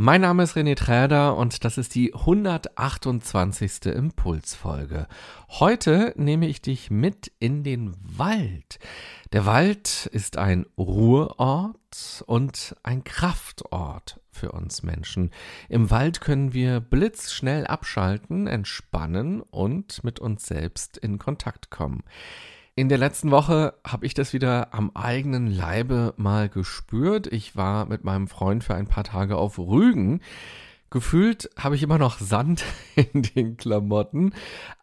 Mein Name ist René Träder und das ist die 128. Impulsfolge. Heute nehme ich dich mit in den Wald. Der Wald ist ein Ruheort und ein Kraftort für uns Menschen. Im Wald können wir blitzschnell abschalten, entspannen und mit uns selbst in Kontakt kommen. In der letzten Woche habe ich das wieder am eigenen Leibe mal gespürt. Ich war mit meinem Freund für ein paar Tage auf Rügen. Gefühlt habe ich immer noch Sand in den Klamotten.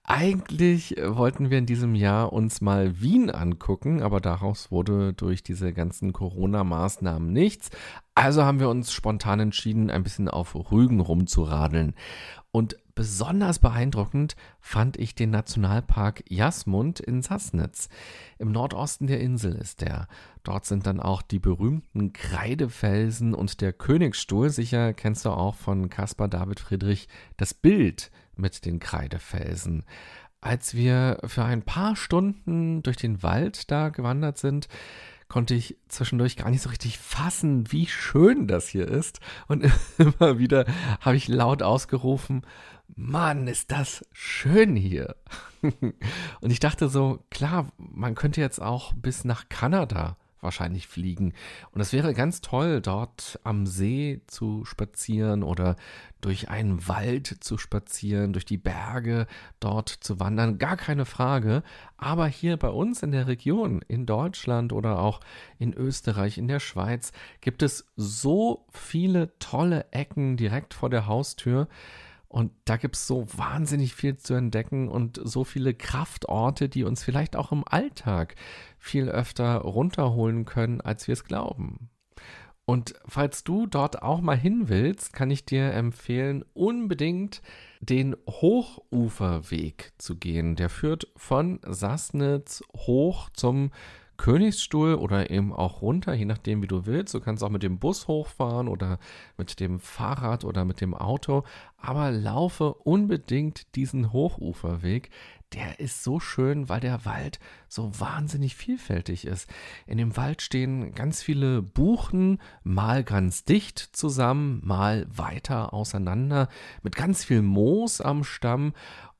Eigentlich wollten wir in diesem Jahr uns mal Wien angucken, aber daraus wurde durch diese ganzen Corona-Maßnahmen nichts. Also haben wir uns spontan entschieden, ein bisschen auf Rügen rumzuradeln. Und besonders beeindruckend fand ich den Nationalpark Jasmund in Sassnitz. Im Nordosten der Insel ist der. Dort sind dann auch die berühmten Kreidefelsen und der Königsstuhl. Sicher kennst du auch von Caspar David Friedrich das Bild mit den Kreidefelsen. Als wir für ein paar Stunden durch den Wald da gewandert sind, konnte ich zwischendurch gar nicht so richtig fassen, wie schön das hier ist. Und immer wieder habe ich laut ausgerufen, Mann, ist das schön hier. Und ich dachte so, klar, man könnte jetzt auch bis nach Kanada wahrscheinlich fliegen. Und es wäre ganz toll, dort am See zu spazieren oder durch einen Wald zu spazieren, durch die Berge dort zu wandern. Gar keine Frage. Aber hier bei uns in der Region, in Deutschland oder auch in Österreich, in der Schweiz, gibt es so viele tolle Ecken direkt vor der Haustür. Und da gibt es so wahnsinnig viel zu entdecken und so viele Kraftorte, die uns vielleicht auch im Alltag viel öfter runterholen können, als wir es glauben. Und falls du dort auch mal hin willst, kann ich dir empfehlen, unbedingt den Hochuferweg zu gehen. Der führt von Sassnitz hoch zum Königsstuhl oder eben auch runter, je nachdem, wie du willst. Du kannst auch mit dem Bus hochfahren oder mit dem Fahrrad oder mit dem Auto. Aber laufe unbedingt diesen Hochuferweg. Der ist so schön, weil der Wald so wahnsinnig vielfältig ist. In dem Wald stehen ganz viele Buchen, mal ganz dicht zusammen, mal weiter auseinander, mit ganz viel Moos am Stamm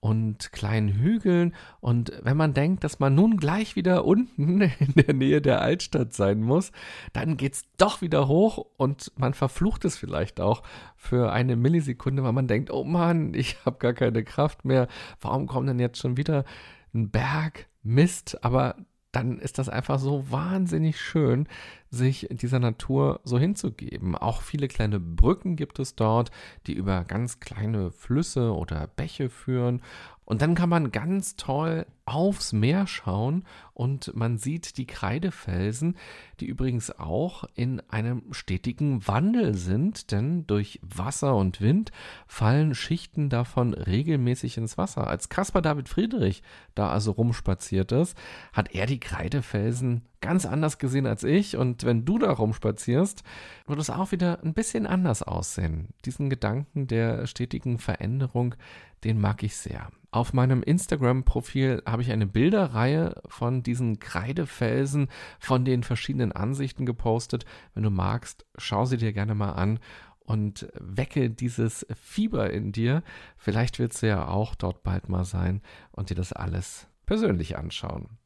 und kleinen Hügeln. Und wenn man denkt, dass man nun gleich wieder unten in der Nähe der Altstadt sein muss, dann geht es doch wieder hoch und man verflucht es vielleicht auch für eine Millisekunde, weil man denkt, oh Mann, ich habe gar keine Kraft mehr. Warum kommt denn jetzt schon wieder ein Berg? Mist, aber dann ist das einfach so wahnsinnig schön, sich dieser Natur so hinzugeben. Auch viele kleine Brücken gibt es dort, die über ganz kleine Flüsse oder Bäche führen. Und dann kann man ganz toll aufs Meer schauen und man sieht die Kreidefelsen, die übrigens auch in einem stetigen Wandel sind, denn durch Wasser und Wind fallen Schichten davon regelmäßig ins Wasser. Als Caspar David Friedrich da also rumspaziert ist, hat er die Kreidefelsen ganz anders gesehen als ich und wenn du da rumspazierst, wird es auch wieder ein bisschen anders aussehen. Diesen Gedanken der stetigen Veränderung, den mag ich sehr. Auf meinem Instagram-Profil habe ich eine Bilderreihe von diesen Kreidefelsen von den verschiedenen Ansichten gepostet. Wenn du magst, schau sie dir gerne mal an und wecke dieses Fieber in dir. Vielleicht willst du ja auch dort bald mal sein und dir das alles persönlich anschauen.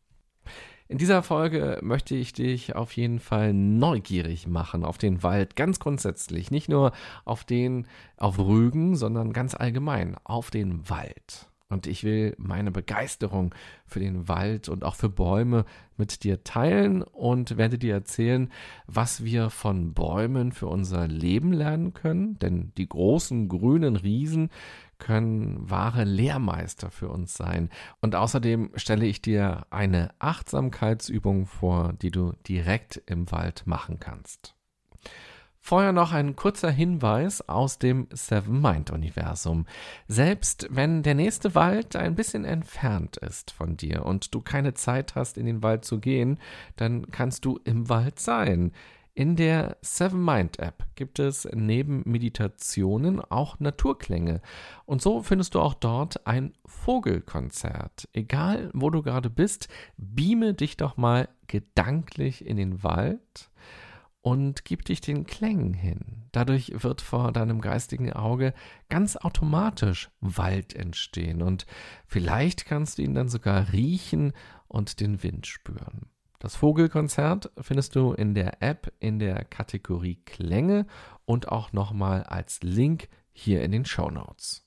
In dieser Folge möchte ich dich auf jeden Fall neugierig machen auf den Wald, ganz grundsätzlich. Nicht nur auf den auf Rügen, sondern ganz allgemein auf den Wald. Und ich will meine Begeisterung für den Wald und auch für Bäume mit dir teilen und werde dir erzählen, was wir von Bäumen für unser Leben lernen können. Denn die großen grünen Riesen können wahre Lehrmeister für uns sein. Und außerdem stelle ich dir eine Achtsamkeitsübung vor, die du direkt im Wald machen kannst. Vorher noch ein kurzer Hinweis aus dem Seven Mind Universum. Selbst wenn der nächste Wald ein bisschen entfernt ist von dir und du keine Zeit hast, in den Wald zu gehen, dann kannst du im Wald sein. In der Seven Mind App gibt es neben Meditationen auch Naturklänge. Und so findest du auch dort ein Vogelkonzert. Egal, wo du gerade bist, beame dich doch mal gedanklich in den Wald und gib dich den Klängen hin. Dadurch wird vor deinem geistigen Auge ganz automatisch Wald entstehen und vielleicht kannst du ihn dann sogar riechen und den Wind spüren. Das Vogelkonzert findest du in der App in der Kategorie Klänge und auch nochmal als Link hier in den Show Notes.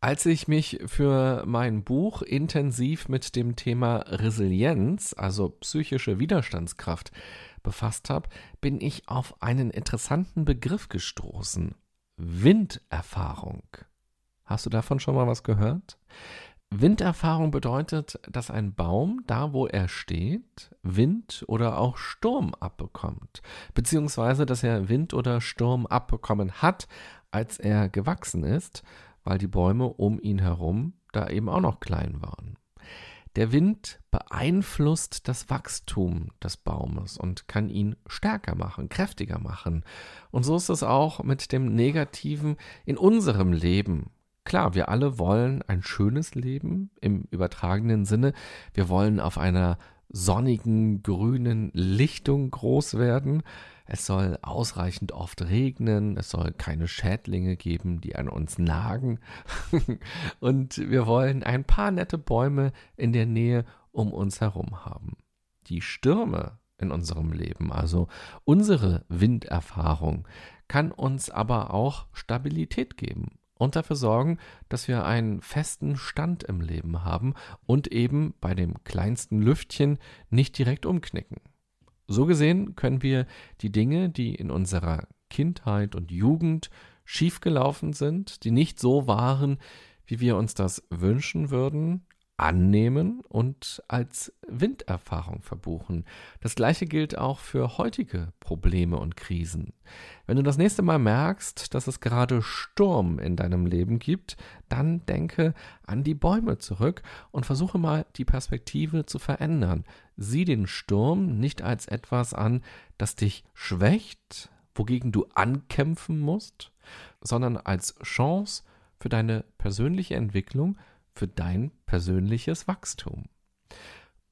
Als ich mich für mein Buch intensiv mit dem Thema Resilienz, also psychische Widerstandskraft, befasst habe, bin ich auf einen interessanten Begriff gestoßen. Winderfahrung. Hast du davon schon mal was gehört? Winderfahrung bedeutet, dass ein Baum, da wo er steht, Wind oder auch Sturm abbekommt, beziehungsweise dass er Wind oder Sturm abbekommen hat, als er gewachsen ist, weil die Bäume um ihn herum da eben auch noch klein waren. Der Wind beeinflusst das Wachstum des Baumes und kann ihn stärker machen, kräftiger machen. Und so ist es auch mit dem Negativen in unserem Leben. Klar, wir alle wollen ein schönes Leben im übertragenen Sinne. Wir wollen auf einer sonnigen, grünen Lichtung groß werden. Es soll ausreichend oft regnen, es soll keine Schädlinge geben, die an uns nagen. Und wir wollen ein paar nette Bäume in der Nähe um uns herum haben. Die Stürme in unserem Leben, also unsere Winderfahrung, kann uns aber auch Stabilität geben und dafür sorgen, dass wir einen festen Stand im Leben haben und eben bei dem kleinsten Lüftchen nicht direkt umknicken. So gesehen können wir die Dinge, die in unserer Kindheit und Jugend schiefgelaufen sind, die nicht so waren, wie wir uns das wünschen würden, annehmen und als Winderfahrung verbuchen. Das gleiche gilt auch für heutige Probleme und Krisen. Wenn du das nächste Mal merkst, dass es gerade Sturm in deinem Leben gibt, dann denke an die Bäume zurück und versuche mal die Perspektive zu verändern. Sieh den Sturm nicht als etwas an, das dich schwächt, wogegen du ankämpfen musst, sondern als Chance für deine persönliche Entwicklung für dein persönliches Wachstum.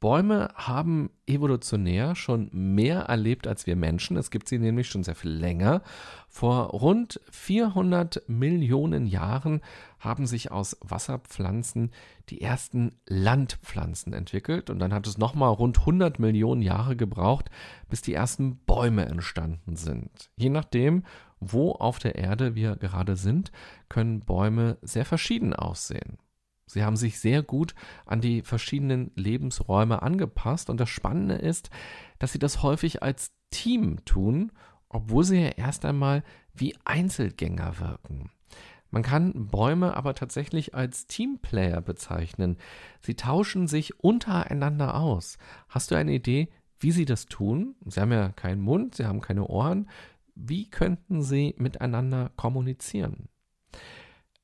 Bäume haben evolutionär schon mehr erlebt als wir Menschen. Es gibt sie nämlich schon sehr viel länger. Vor rund 400 Millionen Jahren haben sich aus Wasserpflanzen die ersten Landpflanzen entwickelt und dann hat es nochmal rund 100 Millionen Jahre gebraucht, bis die ersten Bäume entstanden sind. Je nachdem, wo auf der Erde wir gerade sind, können Bäume sehr verschieden aussehen. Sie haben sich sehr gut an die verschiedenen Lebensräume angepasst und das Spannende ist, dass sie das häufig als Team tun, obwohl sie ja erst einmal wie Einzelgänger wirken. Man kann Bäume aber tatsächlich als Teamplayer bezeichnen. Sie tauschen sich untereinander aus. Hast du eine Idee, wie sie das tun? Sie haben ja keinen Mund, sie haben keine Ohren. Wie könnten sie miteinander kommunizieren?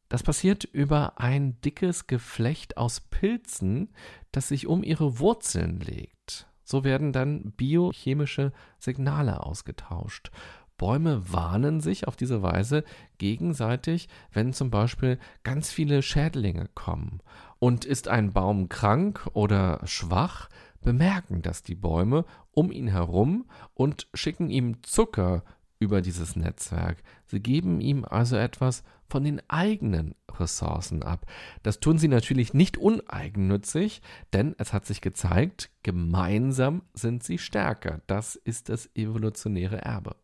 Das passiert über ein dickes Geflecht aus Pilzen, das sich um ihre Wurzeln legt. So werden dann biochemische Signale ausgetauscht. Bäume warnen sich auf diese Weise gegenseitig, wenn zum Beispiel ganz viele Schädlinge kommen. Und ist ein Baum krank oder schwach, bemerken das die Bäume um ihn herum und schicken ihm Zucker über dieses Netzwerk. Sie geben ihm also etwas von den eigenen Ressourcen ab. Das tun sie natürlich nicht uneigennützig, denn es hat sich gezeigt, gemeinsam sind sie stärker. Das ist das evolutionäre Erbe.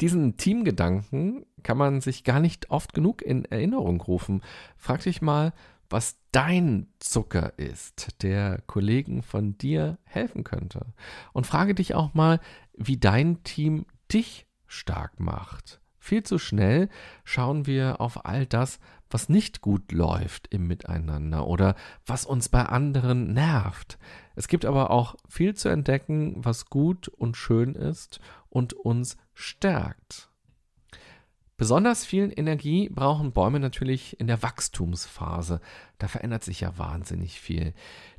Diesen Teamgedanken kann man sich gar nicht oft genug in Erinnerung rufen. Frag dich mal, was dein Zucker ist, der Kollegen von dir helfen könnte. Und frage dich auch mal, wie dein Team dich stark macht. Viel zu schnell schauen wir auf all das, was nicht gut läuft im Miteinander oder was uns bei anderen nervt. Es gibt aber auch viel zu entdecken, was gut und schön ist und uns stärkt. Besonders viel Energie brauchen Bäume natürlich in der Wachstumsphase. Da verändert sich ja wahnsinnig viel.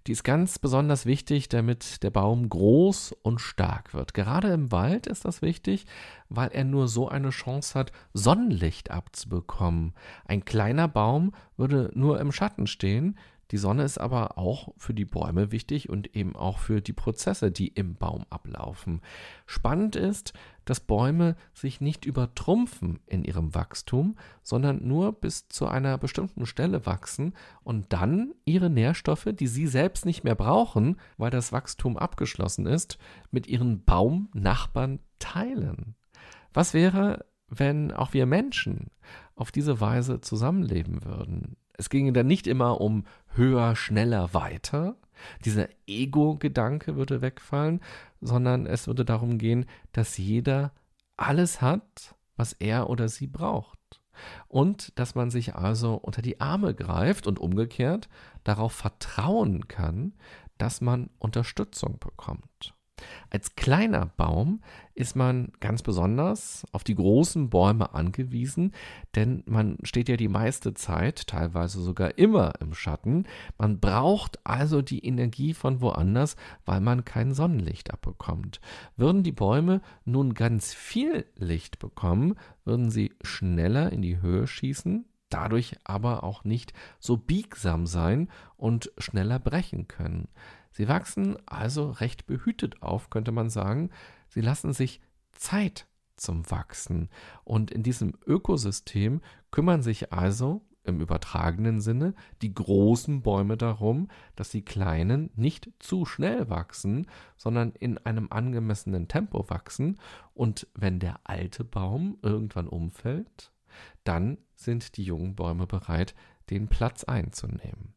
Die ist ganz besonders wichtig, damit der Baum groß und stark wird. Gerade im Wald ist das wichtig, weil er nur so eine Chance hat, Sonnenlicht abzubekommen. Ein kleiner Baum würde nur im Schatten stehen, die Sonne ist aber auch für die Bäume wichtig und eben auch für die Prozesse, die im Baum ablaufen. Spannend ist, dass Bäume sich nicht übertrumpfen in ihrem Wachstum, sondern nur bis zu einer bestimmten Stelle wachsen und dann ihre Nährstoffe, die sie selbst nicht mehr brauchen, weil das Wachstum abgeschlossen ist, mit ihren Baumnachbarn teilen. Was wäre, wenn auch wir Menschen auf diese Weise zusammenleben würden? Es ginge dann nicht immer um höher, schneller, weiter. Dieser Ego-Gedanke würde wegfallen, sondern es würde darum gehen, dass jeder alles hat, was er oder sie braucht. Und dass man sich also unter die Arme greift und umgekehrt darauf vertrauen kann, dass man Unterstützung bekommt. Als kleiner Baum ist man ganz besonders auf die großen Bäume angewiesen, denn man steht ja die meiste Zeit, teilweise sogar immer im Schatten. Man braucht also die Energie von woanders, weil man kein Sonnenlicht abbekommt. Würden die Bäume nun ganz viel Licht bekommen, würden sie schneller in die Höhe schießen, dadurch aber auch nicht so biegsam sein und schneller brechen können. Sie wachsen also recht behütet auf, könnte man sagen. Sie lassen sich Zeit zum Wachsen. Und in diesem Ökosystem kümmern sich also im übertragenen Sinne die großen Bäume darum, dass die kleinen nicht zu schnell wachsen, sondern in einem angemessenen Tempo wachsen. Und wenn der alte Baum irgendwann umfällt, dann sind die jungen Bäume bereit, den Platz einzunehmen.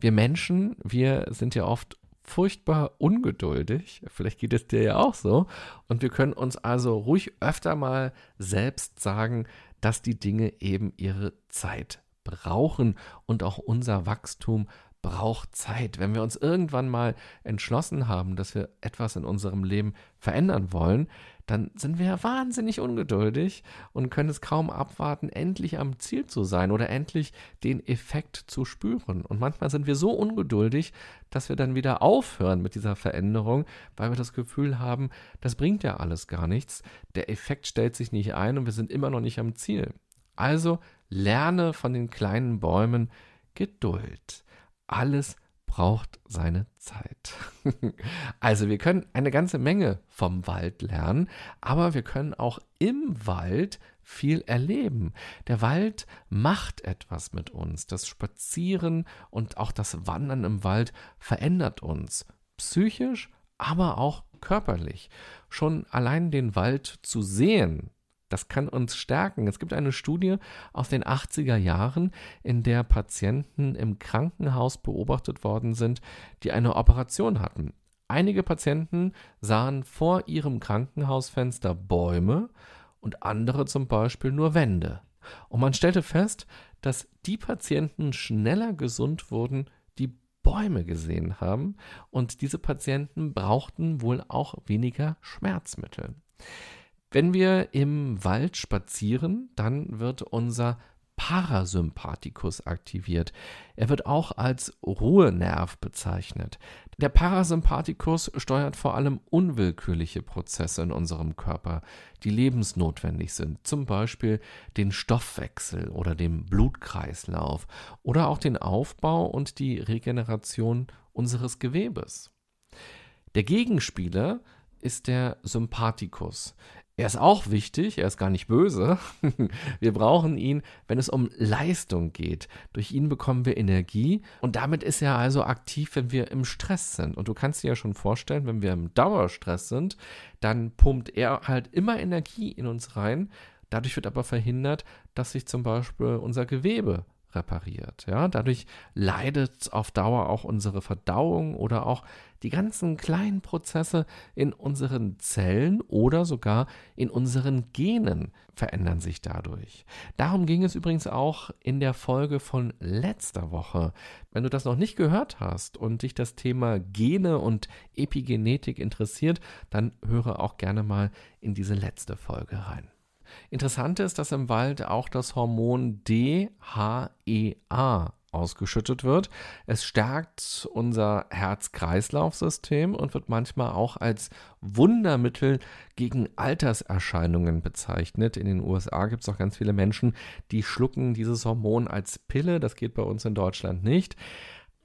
Wir Menschen, wir sind ja oft furchtbar ungeduldig. Vielleicht geht es dir ja auch so. Und wir können uns also ruhig öfter mal selbst sagen, dass die Dinge eben ihre Zeit brauchen und auch unser Wachstum braucht Zeit. Wenn wir uns irgendwann mal entschlossen haben, dass wir etwas in unserem Leben verändern wollen, dann sind wir wahnsinnig ungeduldig und können es kaum abwarten, endlich am Ziel zu sein oder endlich den Effekt zu spüren. Und manchmal sind wir so ungeduldig, dass wir dann wieder aufhören mit dieser Veränderung, weil wir das Gefühl haben, das bringt ja alles gar nichts. Der Effekt stellt sich nicht ein und wir sind immer noch nicht am Ziel. Also lerne von den kleinen Bäumen Geduld alles braucht seine Zeit. also wir können eine ganze Menge vom Wald lernen, aber wir können auch im Wald viel erleben. Der Wald macht etwas mit uns. Das Spazieren und auch das Wandern im Wald verändert uns psychisch, aber auch körperlich. Schon allein den Wald zu sehen, das kann uns stärken. Es gibt eine Studie aus den 80er Jahren, in der Patienten im Krankenhaus beobachtet worden sind, die eine Operation hatten. Einige Patienten sahen vor ihrem Krankenhausfenster Bäume und andere zum Beispiel nur Wände. Und man stellte fest, dass die Patienten schneller gesund wurden, die Bäume gesehen haben, und diese Patienten brauchten wohl auch weniger Schmerzmittel. Wenn wir im Wald spazieren, dann wird unser Parasympathikus aktiviert. Er wird auch als Ruhenerv bezeichnet. Der Parasympathikus steuert vor allem unwillkürliche Prozesse in unserem Körper, die lebensnotwendig sind, zum Beispiel den Stoffwechsel oder den Blutkreislauf oder auch den Aufbau und die Regeneration unseres Gewebes. Der Gegenspieler ist der Sympathikus. Er ist auch wichtig, er ist gar nicht böse. wir brauchen ihn, wenn es um Leistung geht. Durch ihn bekommen wir Energie und damit ist er also aktiv, wenn wir im Stress sind. Und du kannst dir ja schon vorstellen, wenn wir im Dauerstress sind, dann pumpt er halt immer Energie in uns rein. Dadurch wird aber verhindert, dass sich zum Beispiel unser Gewebe repariert. Ja, dadurch leidet auf Dauer auch unsere Verdauung oder auch die ganzen kleinen Prozesse in unseren Zellen oder sogar in unseren Genen verändern sich dadurch. Darum ging es übrigens auch in der Folge von letzter Woche. Wenn du das noch nicht gehört hast und dich das Thema Gene und Epigenetik interessiert, dann höre auch gerne mal in diese letzte Folge rein. Interessant ist, dass im Wald auch das Hormon DHEA ausgeschüttet wird. Es stärkt unser Herz-Kreislauf-System und wird manchmal auch als Wundermittel gegen Alterserscheinungen bezeichnet. In den USA gibt es auch ganz viele Menschen, die schlucken dieses Hormon als Pille. Das geht bei uns in Deutschland nicht.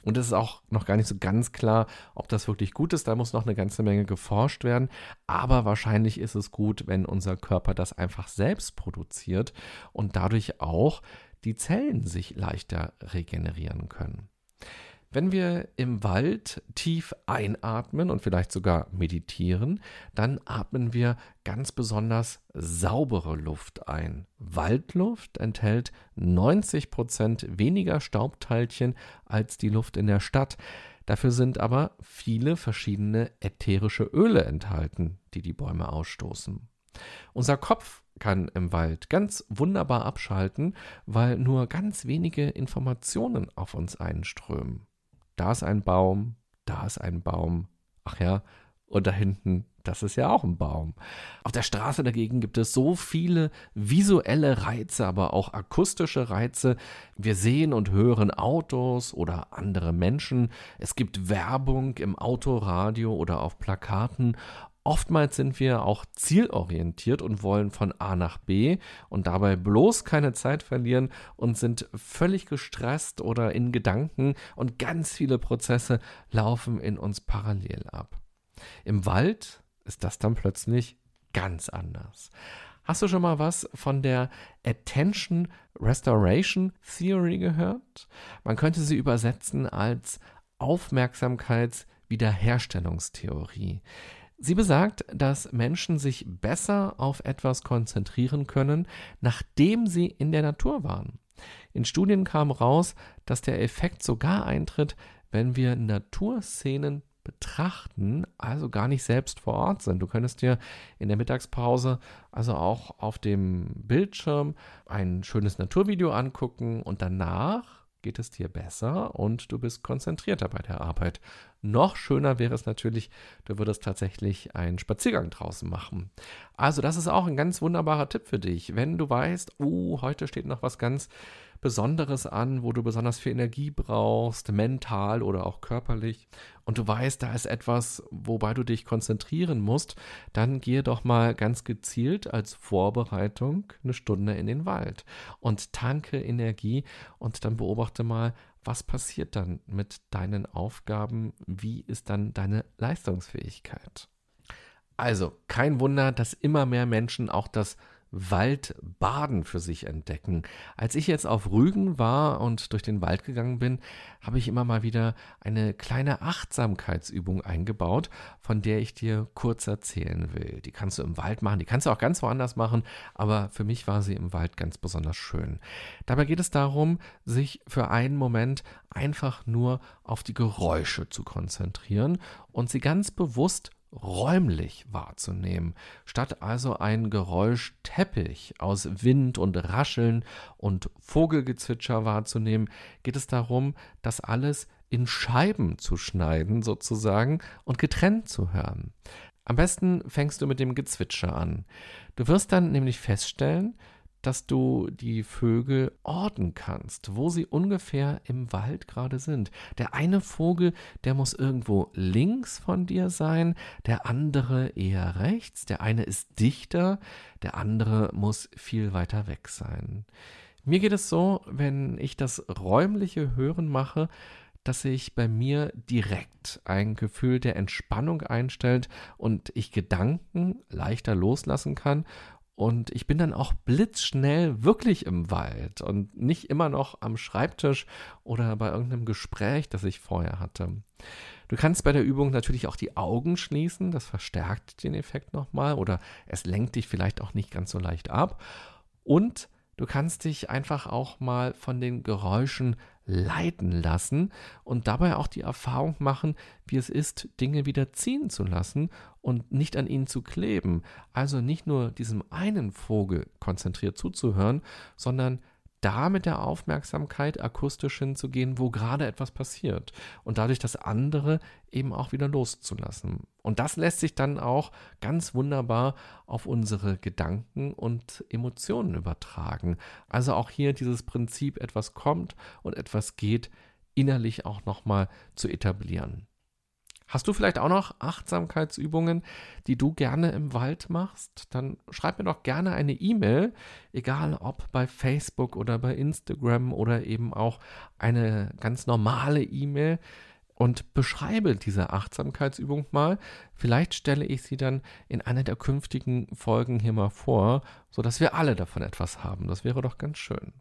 Und es ist auch noch gar nicht so ganz klar, ob das wirklich gut ist. Da muss noch eine ganze Menge geforscht werden. Aber wahrscheinlich ist es gut, wenn unser Körper das einfach selbst produziert und dadurch auch die Zellen sich leichter regenerieren können. Wenn wir im Wald tief einatmen und vielleicht sogar meditieren, dann atmen wir ganz besonders saubere Luft ein. Waldluft enthält 90 Prozent weniger Staubteilchen als die Luft in der Stadt. Dafür sind aber viele verschiedene ätherische Öle enthalten, die die Bäume ausstoßen. Unser Kopf kann im Wald ganz wunderbar abschalten, weil nur ganz wenige Informationen auf uns einströmen. Da ist ein Baum, da ist ein Baum. Ach ja, und da hinten, das ist ja auch ein Baum. Auf der Straße dagegen gibt es so viele visuelle Reize, aber auch akustische Reize. Wir sehen und hören Autos oder andere Menschen. Es gibt Werbung im Autoradio oder auf Plakaten Oftmals sind wir auch zielorientiert und wollen von A nach B und dabei bloß keine Zeit verlieren und sind völlig gestresst oder in Gedanken und ganz viele Prozesse laufen in uns parallel ab. Im Wald ist das dann plötzlich ganz anders. Hast du schon mal was von der Attention Restoration Theory gehört? Man könnte sie übersetzen als Aufmerksamkeitswiederherstellungstheorie. Sie besagt, dass Menschen sich besser auf etwas konzentrieren können, nachdem sie in der Natur waren. In Studien kam raus, dass der Effekt sogar eintritt, wenn wir Naturszenen betrachten, also gar nicht selbst vor Ort sind. Du könntest dir in der Mittagspause also auch auf dem Bildschirm ein schönes Naturvideo angucken und danach geht es dir besser und du bist konzentrierter bei der Arbeit. Noch schöner wäre es natürlich, du würdest tatsächlich einen Spaziergang draußen machen. Also das ist auch ein ganz wunderbarer Tipp für dich. Wenn du weißt, oh, heute steht noch was ganz Besonderes an, wo du besonders viel Energie brauchst, mental oder auch körperlich, und du weißt, da ist etwas, wobei du dich konzentrieren musst, dann gehe doch mal ganz gezielt als Vorbereitung eine Stunde in den Wald und tanke Energie und dann beobachte mal, was passiert dann mit deinen Aufgaben? Wie ist dann deine Leistungsfähigkeit? Also, kein Wunder, dass immer mehr Menschen auch das Waldbaden für sich entdecken. Als ich jetzt auf Rügen war und durch den Wald gegangen bin, habe ich immer mal wieder eine kleine Achtsamkeitsübung eingebaut, von der ich dir kurz erzählen will. Die kannst du im Wald machen, die kannst du auch ganz woanders machen, aber für mich war sie im Wald ganz besonders schön. Dabei geht es darum, sich für einen Moment einfach nur auf die Geräusche zu konzentrieren und sie ganz bewusst räumlich wahrzunehmen, statt also ein Geräuschteppich aus Wind und Rascheln und Vogelgezwitscher wahrzunehmen, geht es darum, das alles in Scheiben zu schneiden sozusagen und getrennt zu hören. Am besten fängst du mit dem Gezwitscher an. Du wirst dann nämlich feststellen, dass du die Vögel orten kannst, wo sie ungefähr im Wald gerade sind. Der eine Vogel, der muss irgendwo links von dir sein, der andere eher rechts, der eine ist dichter, der andere muss viel weiter weg sein. Mir geht es so, wenn ich das räumliche Hören mache, dass sich bei mir direkt ein Gefühl der Entspannung einstellt und ich Gedanken leichter loslassen kann und ich bin dann auch blitzschnell wirklich im Wald und nicht immer noch am Schreibtisch oder bei irgendeinem Gespräch, das ich vorher hatte. Du kannst bei der Übung natürlich auch die Augen schließen, das verstärkt den Effekt nochmal oder es lenkt dich vielleicht auch nicht ganz so leicht ab. Und du kannst dich einfach auch mal von den Geräuschen leiten lassen und dabei auch die Erfahrung machen, wie es ist, Dinge wieder ziehen zu lassen und nicht an ihnen zu kleben. Also nicht nur diesem einen Vogel konzentriert zuzuhören, sondern da mit der Aufmerksamkeit akustisch hinzugehen, wo gerade etwas passiert und dadurch das andere eben auch wieder loszulassen. Und das lässt sich dann auch ganz wunderbar auf unsere Gedanken und Emotionen übertragen. Also auch hier dieses Prinzip, etwas kommt und etwas geht, innerlich auch nochmal zu etablieren. Hast du vielleicht auch noch Achtsamkeitsübungen, die du gerne im Wald machst? Dann schreib mir doch gerne eine E-Mail, egal ob bei Facebook oder bei Instagram oder eben auch eine ganz normale E-Mail und beschreibe diese Achtsamkeitsübung mal. Vielleicht stelle ich sie dann in einer der künftigen Folgen hier mal vor, sodass wir alle davon etwas haben. Das wäre doch ganz schön.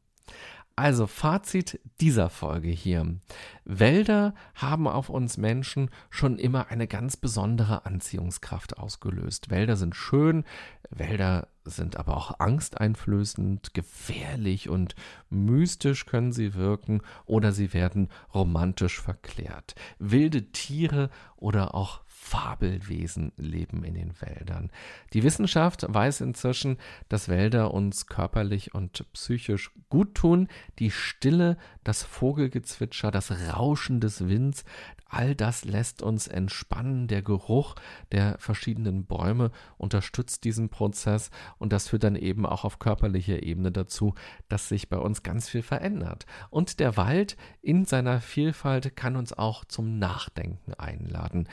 Also Fazit dieser Folge hier. Wälder haben auf uns Menschen schon immer eine ganz besondere Anziehungskraft ausgelöst. Wälder sind schön, Wälder sind aber auch angsteinflößend, gefährlich und mystisch können sie wirken oder sie werden romantisch verklärt. Wilde Tiere oder auch Fabelwesen leben in den Wäldern. Die Wissenschaft weiß inzwischen, dass Wälder uns körperlich und psychisch gut tun. Die Stille, das Vogelgezwitscher, das Rauschen des Winds, all das lässt uns entspannen. Der Geruch der verschiedenen Bäume unterstützt diesen Prozess und das führt dann eben auch auf körperlicher Ebene dazu, dass sich bei uns ganz viel verändert. Und der Wald in seiner Vielfalt kann uns auch zum Nachdenken einladen.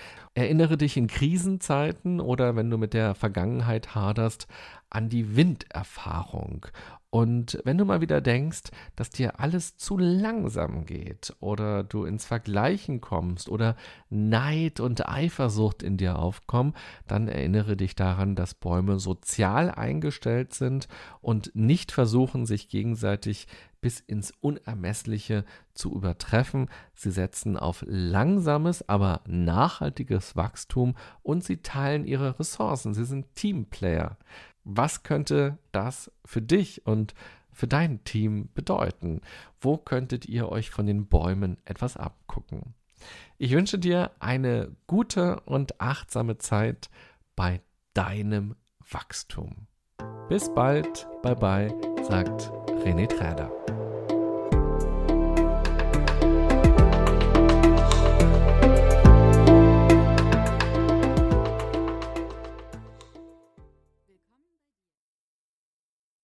Erinnere dich in Krisenzeiten oder wenn du mit der Vergangenheit haderst an die Winderfahrung. Und wenn du mal wieder denkst, dass dir alles zu langsam geht oder du ins Vergleichen kommst oder Neid und Eifersucht in dir aufkommen, dann erinnere dich daran, dass Bäume sozial eingestellt sind und nicht versuchen, sich gegenseitig bis ins Unermessliche zu übertreffen. Sie setzen auf langsames, aber nachhaltiges Wachstum und sie teilen ihre Ressourcen. Sie sind Teamplayer. Was könnte das für dich und für dein Team bedeuten? Wo könntet ihr euch von den Bäumen etwas abgucken? Ich wünsche dir eine gute und achtsame Zeit bei deinem Wachstum. Bis bald, bye bye, sagt René Träder.